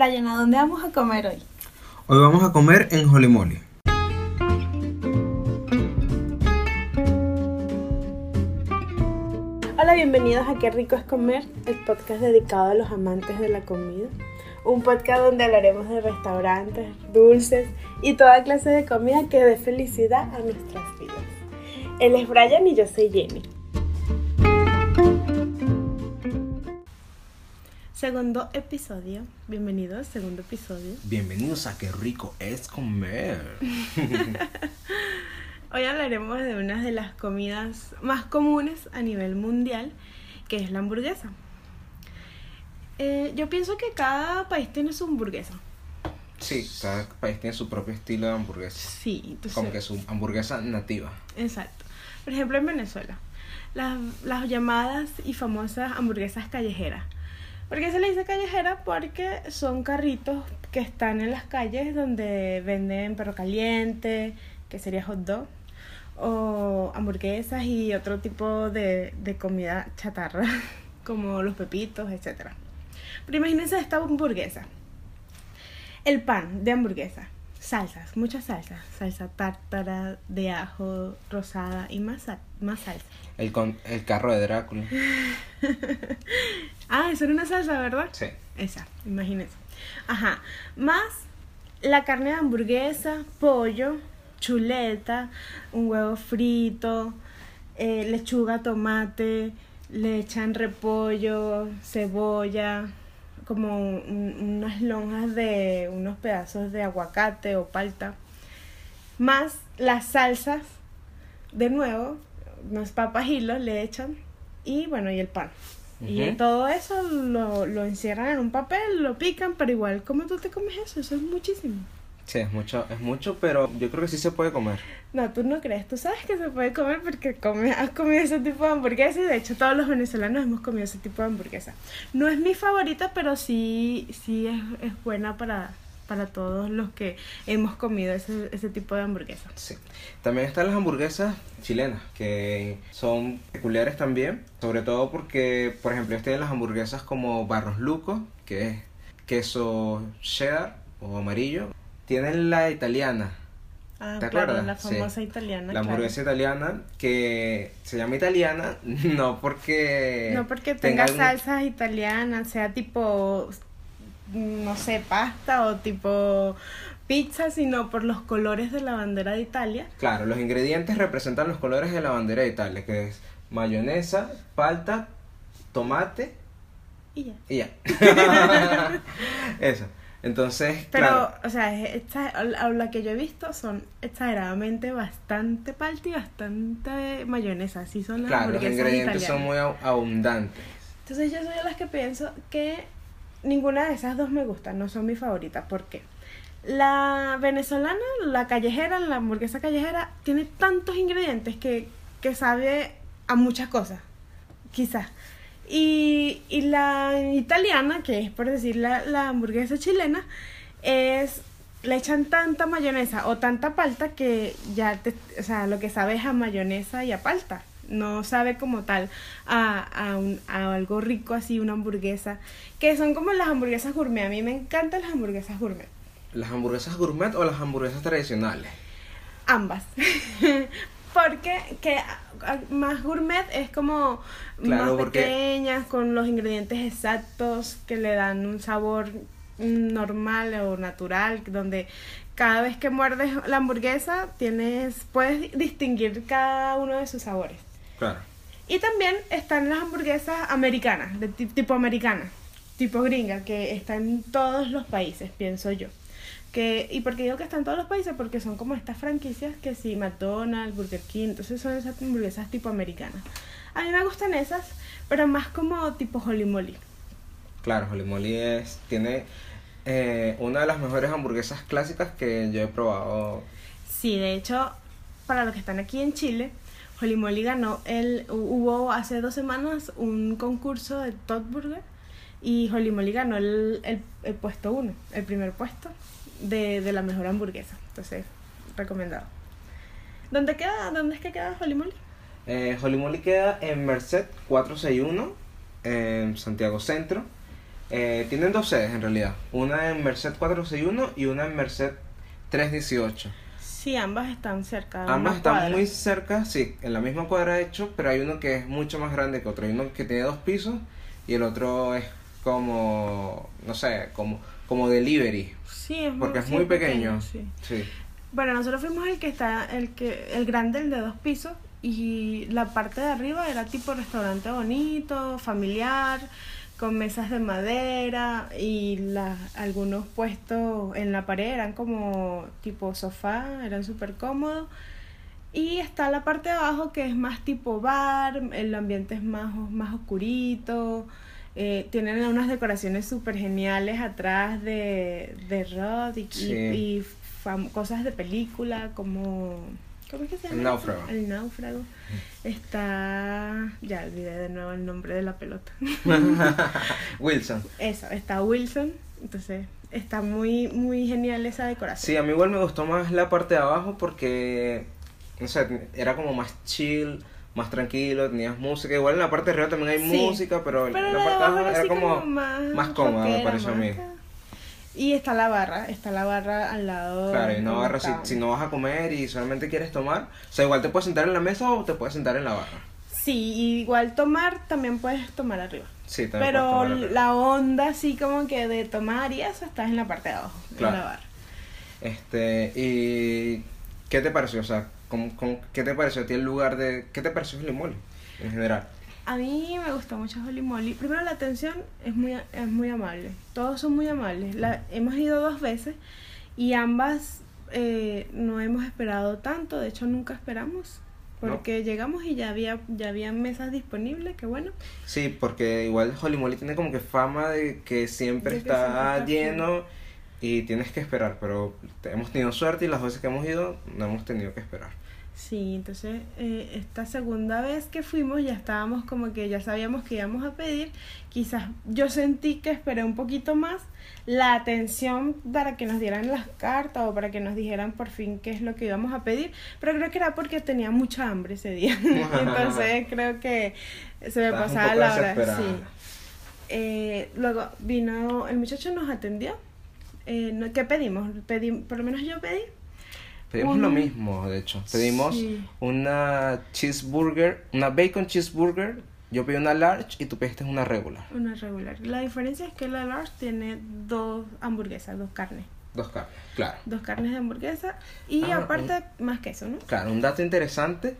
Brian, ¿a dónde vamos a comer hoy? Hoy vamos a comer en Holy Moly. Hola, bienvenidos a Qué rico es comer, el podcast dedicado a los amantes de la comida. Un podcast donde hablaremos de restaurantes, dulces y toda clase de comida que dé felicidad a nuestras vidas. Él es Brian y yo soy Jenny. Segundo episodio. Bienvenidos, segundo episodio. Bienvenidos a Qué rico es comer. Hoy hablaremos de una de las comidas más comunes a nivel mundial, que es la hamburguesa. Eh, yo pienso que cada país tiene su hamburguesa. Sí, cada país tiene su propio estilo de hamburguesa. Sí, entonces, Como que su hamburguesa nativa. Exacto. Por ejemplo, en Venezuela, las, las llamadas y famosas hamburguesas callejeras. ¿Por qué se le dice callejera? Porque son carritos que están en las calles donde venden perro caliente, que sería hot dog, o hamburguesas y otro tipo de, de comida chatarra, como los pepitos, etc. Pero imagínense esta hamburguesa. El pan de hamburguesa. Salsas, muchas salsas. Salsa tártara, de ajo, rosada y más, sal- más salsa. El, con, el carro de Drácula. Ah, eso era una salsa, ¿verdad? Sí. Esa, imagínense. Ajá. Más la carne de hamburguesa, pollo, chuleta, un huevo frito, eh, lechuga, tomate, le echan repollo, cebolla, como un- unas lonjas de unos pedazos de aguacate o palta. Más las salsas, de nuevo, unas papas hilos le echan y bueno, y el pan. Y todo eso lo, lo encierran en un papel, lo pican, pero igual, ¿cómo tú te comes eso? Eso es muchísimo. Sí, es mucho, es mucho, pero yo creo que sí se puede comer. No, tú no crees, tú sabes que se puede comer porque come, has comido ese tipo de hamburguesa y de hecho todos los venezolanos hemos comido ese tipo de hamburguesa. No es mi favorita, pero sí, sí es, es buena para, para todos los que hemos comido ese, ese tipo de hamburguesa. Sí. También están las hamburguesas chilenas, que son peculiares también, sobre todo porque, por ejemplo, tienen las hamburguesas como Barros Luco, que es queso cheddar o amarillo. Tienen la italiana, Ah, ¿Te claro, acuerdas? la Sí. famosa italiana. la claro. hamburguesa italiana, que se llama italiana, no porque... No porque tenga salsas italianas, sea tipo, no sé, pasta o tipo pizza, sino por los colores de la bandera de Italia. Claro, los ingredientes representan los colores de la bandera de Italia, que es mayonesa, palta, tomate Y ya. y ya. Eso. Entonces, Pero, claro, o sea, es- esta, la la que yo he visto son exageradamente bastante palta y bastante mayonesa. Así son las claro, los ingredientes son muy abundantes. Entonces yo soy de las que pienso que ninguna de esas dos me gustan, no son mi favorita. ¿Por qué? La venezolana, la callejera, la hamburguesa callejera, tiene tantos ingredientes que, que sabe a muchas cosas, quizás. Y, y la italiana, que es por decir la, la hamburguesa chilena, es le echan tanta mayonesa o tanta palta que ya te, o sea, lo que sabe es a mayonesa y a palta. No sabe como tal a, a, un- a algo rico así, una hamburguesa. Que son como las hamburguesas gourmet. A mí me encantan las hamburguesas gourmet. ¿Las hamburguesas gourmet o las hamburguesas tradicionales? Ambas. porque que más gourmet es como Claro, más pequeñas, con los ingredientes exactos que le dan un sabor normal o natural, donde cada vez que muerdes la hamburguesa tienes puedes distinguir cada uno de sus sabores. Claro. Y también están las hamburguesas americanas, de ti- tipo americana, tipo gringa, que están en todos los países, pienso yo. Que, ¿Y por qué digo que están en todos los países? Porque son como estas franquicias que sí, McDonald's, Burger King, entonces son esas hamburguesas tipo americanas. A mí me gustan esas, pero más como tipo Holy Moly. Claro, Holy Moly es, tiene eh, una de las mejores hamburguesas clásicas que yo he probado. Sí, de hecho, para los que están aquí en Chile, Holy Moly ganó el hubo hace dos semanas un concurso de Todd Burger y Holy Moly ganó el, el, puesto uno, el primer puesto de, de la mejor hamburguesa. Entonces, recomendado. ¿Dónde queda? ¿Dónde es que queda Holy Moly? Eh, Holy Moly queda en Merced 461, en Santiago Centro. Eh, tienen dos sedes en realidad. Una en Merced 461 y una en Merced 318. Sí, ambas están cerca. Ambas están cuadra. muy cerca, sí, en la misma cuadra de hecho, pero hay uno que es mucho más grande que otro. Hay uno que tiene dos pisos y el otro es como, no sé, como, como delivery, Sí, es porque es sí, muy pequeño. sí. Sí. Bueno, nosotros fuimos el que está, el que, el grande, el de dos pisos, y la parte de arriba era tipo restaurante bonito, familiar, con mesas de madera y la, algunos puestos en la pared eran como tipo sofá, eran súper cómodos. Y está la parte de abajo que es más tipo bar, el ambiente es más, más oscurito. eh, tienen unas decoraciones súper geniales atrás de, de Rod y, y- Sí. y fam- cosas de película como... ¿Cómo es que se llama? El náufrago. El náufrago. Está... Ya olvidé de nuevo el nombre de la pelota. Wilson. Eso, está Wilson. Entonces, está muy, muy genial esa decoración. Sí, a mí igual me gustó más la parte de abajo porque, no sé, era como más chill, más tranquilo, tenías música. Igual en la parte de arriba también hay Sí. música, pero, Pero la parte de abajo era como, como más, más cómoda, me pareció a mí. Y está la barra, está la barra al lado. Claro, y no donde agarras, si, no vas a comer y solamente quieres tomar, o sea, igual te puedes sentar en la mesa o te puedes sentar en la barra. Sí, y igual tomar también puedes tomar arriba. Sí, también puedes Pero tomar arriba. la onda así como que de tomar y eso estás en la parte de abajo, Claro. en la barra. Este, y ¿qué te pareció? O sea, ¿cómo, cómo- qué te pareció a ti el lugar de... ¿Qué te pareció el Mall en general? A mí me gustó mucho Holy Moly. Primero la atención es muy, es muy amable. Todos son muy amables. La, hemos ido dos veces y ambas eh, no hemos esperado tanto. De hecho, nunca esperamos. Porque llegamos y ya había, ya había mesas disponibles, que bueno. Sí, porque igual Holy Moly tiene como que fama de que siempre De que está siempre está lleno y tienes que esperar, pero hemos tenido suerte y las veces que hemos ido no hemos tenido que esperar. Sí, entonces eh, esta segunda vez que fuimos ya estábamos como que ya sabíamos que íbamos a pedir. Quizás yo sentí que esperé un poquito más la atención para que nos dieran las cartas o para que nos dijeran por fin qué es lo que íbamos a pedir, pero creo que era porque tenía mucha hambre ese día. entonces creo que se me pasaba la hora. Sí. Eh, luego vino, el muchacho nos atendió. Eh, ¿Qué pedimos? Pedí, por lo menos yo pedí Pedimos Un- lo mismo, de hecho. Pedimos Sí. una cheeseburger, una bacon cheeseburger. Yo pedí una large y tú pediste una regular. Una regular. La diferencia es que la large tiene dos hamburguesas, dos carnes. Dos carnes, claro. Dos carnes de hamburguesa y Ah, aparte más queso, ¿no? Claro, un dato interesante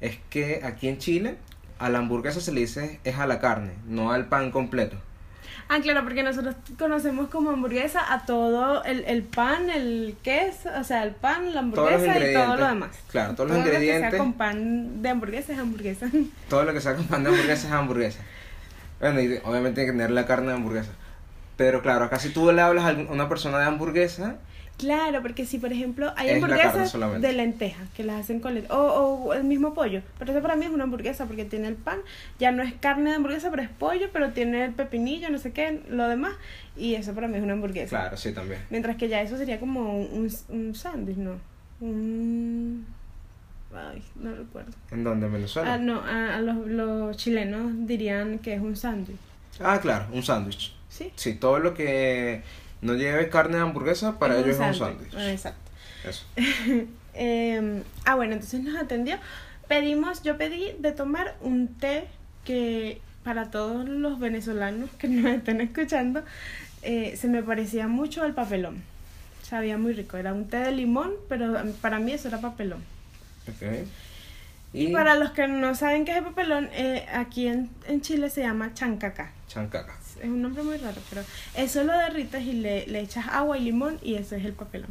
es que aquí en Chile a la hamburguesa se le dice es a la carne, no al pan completo. Ah, claro, porque nosotros conocemos como hamburguesa a todo el, el pan, el queso, o sea, el pan, la hamburguesa y todo ingredientes. lo demás. Claro, todos los Todo Lo que ingredientes. sea con pan de hamburguesa es hamburguesa. Todo lo que sea con pan de hamburguesa es hamburguesa. Bueno, y obviamente tiene que tener la carne de hamburguesa. Pero claro, acá si tú le hablas a una persona de hamburguesa, Claro, porque si por ejemplo hay Es hamburguesas de lentejas que las hacen con lentejas, o, o el mismo pollo, pero eso para mí es una hamburguesa porque tiene el pan, ya no es carne de hamburguesa, pero es pollo, pero tiene el pepinillo, no sé qué, lo demás, y eso para mí es una hamburguesa. claro, sí también. Mientras que ya eso sería como un, un sándwich, ¿no? Un... Ay, no recuerdo. ¿En dónde? ¿En Venezuela? Ah, no, a, a los, los chilenos dirían que es un sándwich, Ah, claro, un sándwich. ¿sí? Sí, todo lo que no lleve carne de hamburguesa para ellos es un sándwich. Exacto. Eso. Eh, ah, bueno, entonces nos atendió. Pedimos, yo pedí de tomar un té que para todos los venezolanos que nos estén escuchando, eh, se me parecía mucho al papelón. Sabía muy rico, era un té de limón, pero para mí eso era papelón. Y para los que no saben qué es el papelón, eh, aquí en, en Chile se llama chancaca. chancaca. Es un nombre muy raro, pero eso lo derrites y le, le echas agua y limón y eso es el papelón.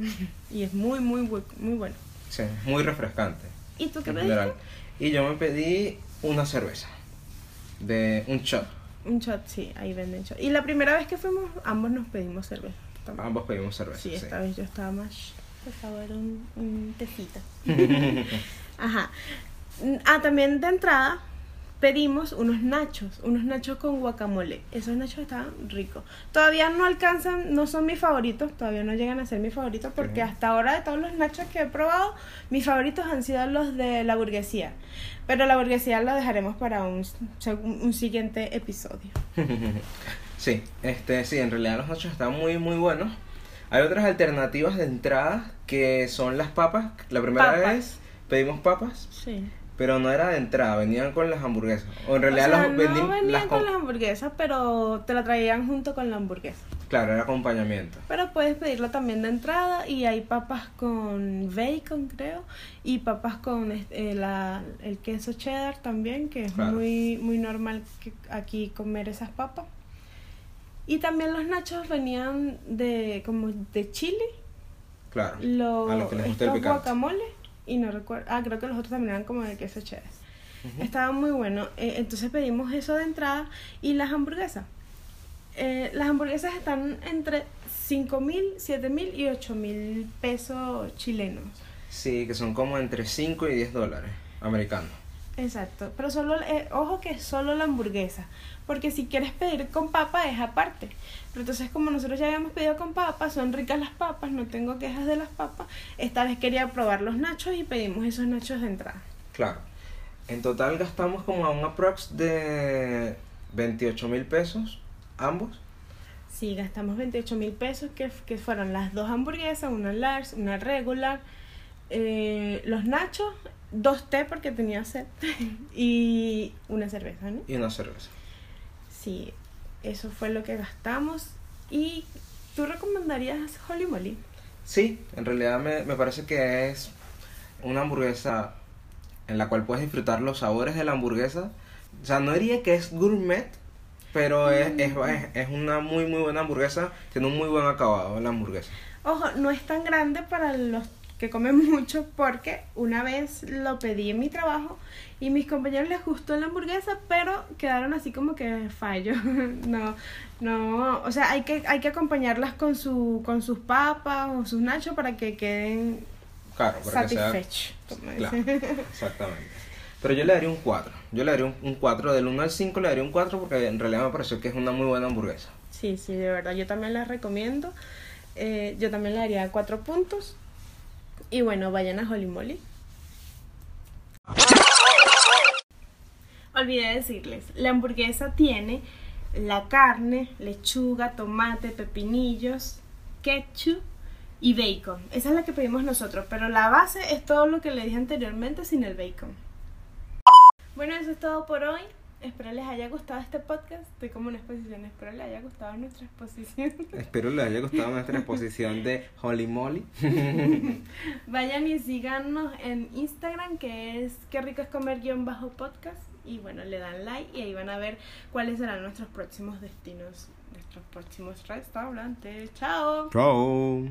y es muy, muy, muy bueno. Sí, muy refrescante. ¿Y tú qué pediste? Y yo me pedí una cerveza. De un shot. Un shot, sí, ahí venden shot. Y la primera vez que fuimos, ambos nos pedimos cerveza. también. Ambos pedimos cerveza. Sí, sí. esta vez yo estaba más. Por favor, un, un tecito. Ajá. Ah, también de entrada pedimos unos nachos, unos nachos con guacamole. Esos nachos estaban ricos. Todavía no alcanzan, no son mis favoritos, todavía no llegan a ser mis favoritos porque hasta ahora de todos los nachos que he probado, mis favoritos han sido los de la burguesía. Pero la burguesía la dejaremos para un, siguiente episodio. Sí, este, sí, en realidad los nachos están muy, muy buenos. Hay otras alternativas de entrada que son las papas. La primera Papas. vez pedimos papas, Sí. Pero no era de entrada, venían con las hamburguesas. O en O realidad sea, las no venían las con las hamburguesas, pero te la traían junto con la hamburguesa. Claro, era acompañamiento. Pero puedes pedirlo también de entrada y hay papas con bacon, creo, y papas con este, eh, la, el queso cheddar también, que es Claro. muy muy normal que aquí comer esas papas. Y también los nachos venían de como de chile, Claro. lo, a los que les gusta el picante. guacamole y no recuerdo, ah, creo que los otros también eran como de queso cheddar. Ujú. Estaba muy bueno. Eh, entonces pedimos eso de entrada y las hamburguesas. Eh, las hamburguesas están entre 5 mil, 7 mil y 8 mil pesos chilenos. Sí, que son como entre 5 y 10 dólares americanos. Exacto. Pero solo, eh, ojo que es solo la hamburguesa. Porque si quieres pedir con papa es aparte. Pero entonces como nosotros ya habíamos pedido con papa, son ricas las papas, no tengo quejas de las papas. Esta vez quería probar los nachos y pedimos esos nachos de entrada. Claro. En total gastamos como a un aprox de 28 mil pesos ambos. Sí, gastamos 28 mil pesos, que, que fueron las dos hamburguesas, una large, una regular, eh, los nachos, dos té porque tenía sed y una cerveza, ¿no? y una cerveza. Sí, eso fue lo que gastamos. ¿Y tú recomendarías Holy Moly? Sí, en realidad me, me parece que es una hamburguesa en la cual puedes disfrutar los sabores de la hamburguesa. O sea, no diría que es gourmet, pero es, es, es- es una muy muy buena hamburguesa, tiene un muy buen acabado la hamburguesa. Ojo, no es tan grande para los que comen mucho porque una vez lo pedí en mi trabajo y mis compañeros les gustó la hamburguesa, pero quedaron así como que fallo. no, no, o sea, hay que hay que acompañarlas con su con sus papas o sus nachos para que queden Claro, satisfechos. Claro, exactamente. Pero yo le daría un 4. Yo le daría un, un 4. Del 1 al 5 le daría un 4 porque en realidad me pareció que es una muy buena hamburguesa. Sí, sí, de verdad, yo también las recomiendo. Eh, yo también le daría cuatro puntos. Y bueno, vayan a Holy Moly. Olvidé decirles, la hamburguesa tiene la carne, lechuga, tomate, pepinillos, ketchup y bacon. Esa es la que pedimos nosotros, pero la base es todo lo que le dije anteriormente sin el bacon. Bueno, eso es todo por hoy. Espero les haya gustado este podcast. Estoy como una exposición. Espero les haya gustado nuestra exposición. Espero les haya gustado nuestra exposición de Holy Moly. Vayan y síganos en Instagram, que es qué rico es comer guion bajo podcast. Y bueno, le dan like y ahí van a ver cuáles serán nuestros próximos destinos, nuestros próximos restaurantes. ¡Chao! Chao.